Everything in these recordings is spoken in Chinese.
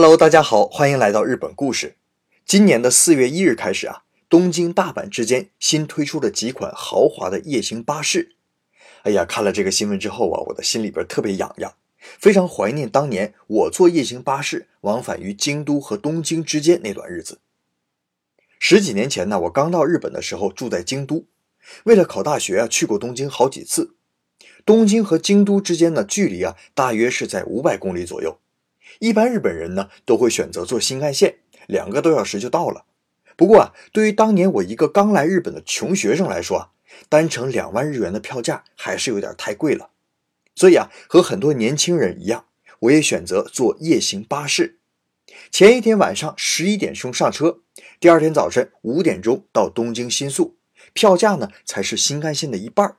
Hello，大家好，欢迎来到日本故事。今年的四月一日开始啊，东京大阪之间新推出了几款豪华的夜行巴士。哎呀，看了这个新闻之后啊，我的心里边特别痒痒，非常怀念当年我坐夜行巴士往返于京都和东京之间那段日子。十几年前呢，我刚到日本的时候住在京都，为了考大学啊，去过东京好几次。东京和京都之间的距离啊，大约是在五百公里左右。一般日本人呢都会选择坐新干线，两个多小时就到了。不过啊，对于当年我一个刚来日本的穷学生来说啊，单程两万日元的票价还是有点太贵了。所以啊，和很多年轻人一样，我也选择坐夜行巴士。前一天晚上十一点钟上车，第二天早晨五点钟到东京新宿，票价呢才是新干线的一半。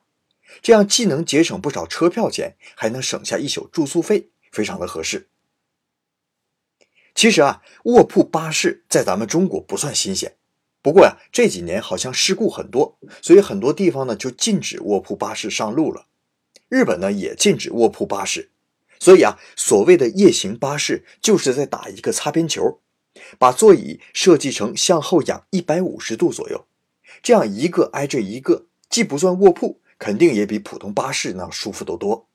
这样既能节省不少车票钱，还能省下一宿住宿费，非常的合适。其实啊，卧铺巴士在咱们中国不算新鲜，不过呀，这几年好像事故很多，所以很多地方呢就禁止卧铺巴士上路了。日本呢也禁止卧铺巴士，所以啊，所谓的夜行巴士就是在打一个擦边球，把座椅设计成向后仰一百五十度左右，这样一个挨着一个，既不算卧铺，肯定也比普通巴士呢舒服得多。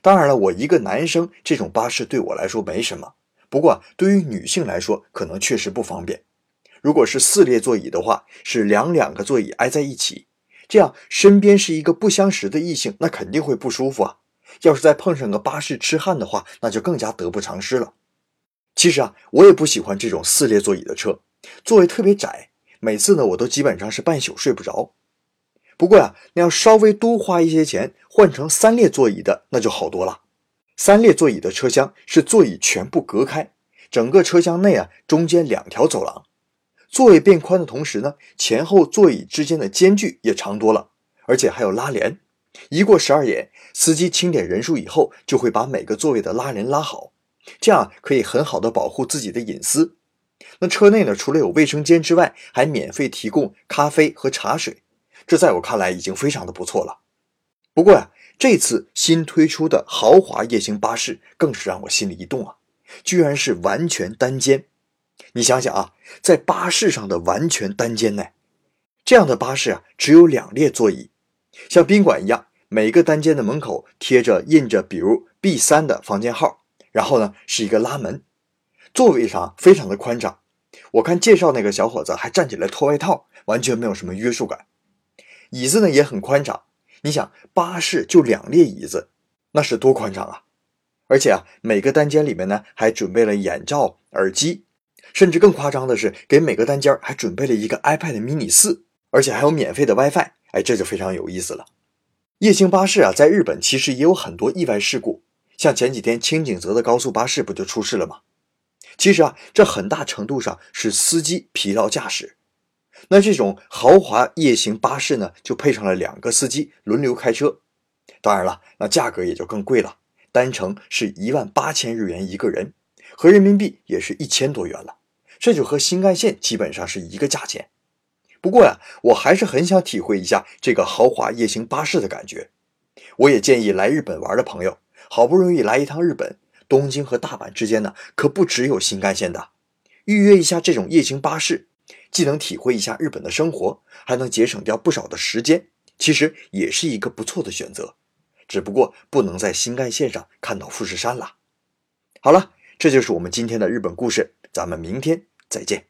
当然了，我一个男生，这种巴士对我来说没什么。不过，对于女性来说，可能确实不方便。如果是四列座椅的话，是两两个座椅挨在一起，这样身边是一个不相识的异性，那肯定会不舒服啊。要是再碰上个巴士痴汉的话，那就更加得不偿失了。其实啊，我也不喜欢这种四列座椅的车，座位特别窄，每次呢我都基本上是半宿睡不着。不过呀，那要稍微多花一些钱换成三列座椅的，那就好多了。三列座椅的车厢是座椅全部隔开，整个车厢内啊，中间两条走廊，座位变宽的同时呢，前后座椅之间的间距也长多了，而且还有拉帘。一过十二点，司机清点人数以后，就会把每个座位的拉帘拉好，这样可以很好的保护自己的隐私。那车内呢，除了有卫生间之外，还免费提供咖啡和茶水，这在我看来已经非常的不错了。不过呀。这次新推出的豪华夜行巴士更是让我心里一动啊！居然是完全单间。你想想啊，在巴士上的完全单间呢？这样的巴士啊，只有两列座椅，像宾馆一样，每个单间的门口贴着印着比如 B 三的房间号，然后呢是一个拉门，座位上非常的宽敞。我看介绍那个小伙子还站起来脱外套，完全没有什么约束感。椅子呢也很宽敞。你想，巴士就两列椅子，那是多宽敞啊！而且啊，每个单间里面呢还准备了眼罩、耳机，甚至更夸张的是，给每个单间还准备了一个 iPad mini 四，而且还有免费的 WiFi。哎，这就非常有意思了。夜行巴士啊，在日本其实也有很多意外事故，像前几天清景泽的高速巴士不就出事了吗？其实啊，这很大程度上是司机疲劳驾驶。那这种豪华夜行巴士呢，就配上了两个司机轮流开车，当然了，那价格也就更贵了，单程是一万八千日元一个人，合人民币也是一千多元了，这就和新干线基本上是一个价钱。不过呀，我还是很想体会一下这个豪华夜行巴士的感觉。我也建议来日本玩的朋友，好不容易来一趟日本，东京和大阪之间呢，可不只有新干线的，预约一下这种夜行巴士。既能体会一下日本的生活，还能节省掉不少的时间，其实也是一个不错的选择。只不过不能在新干线上看到富士山了。好了，这就是我们今天的日本故事，咱们明天再见。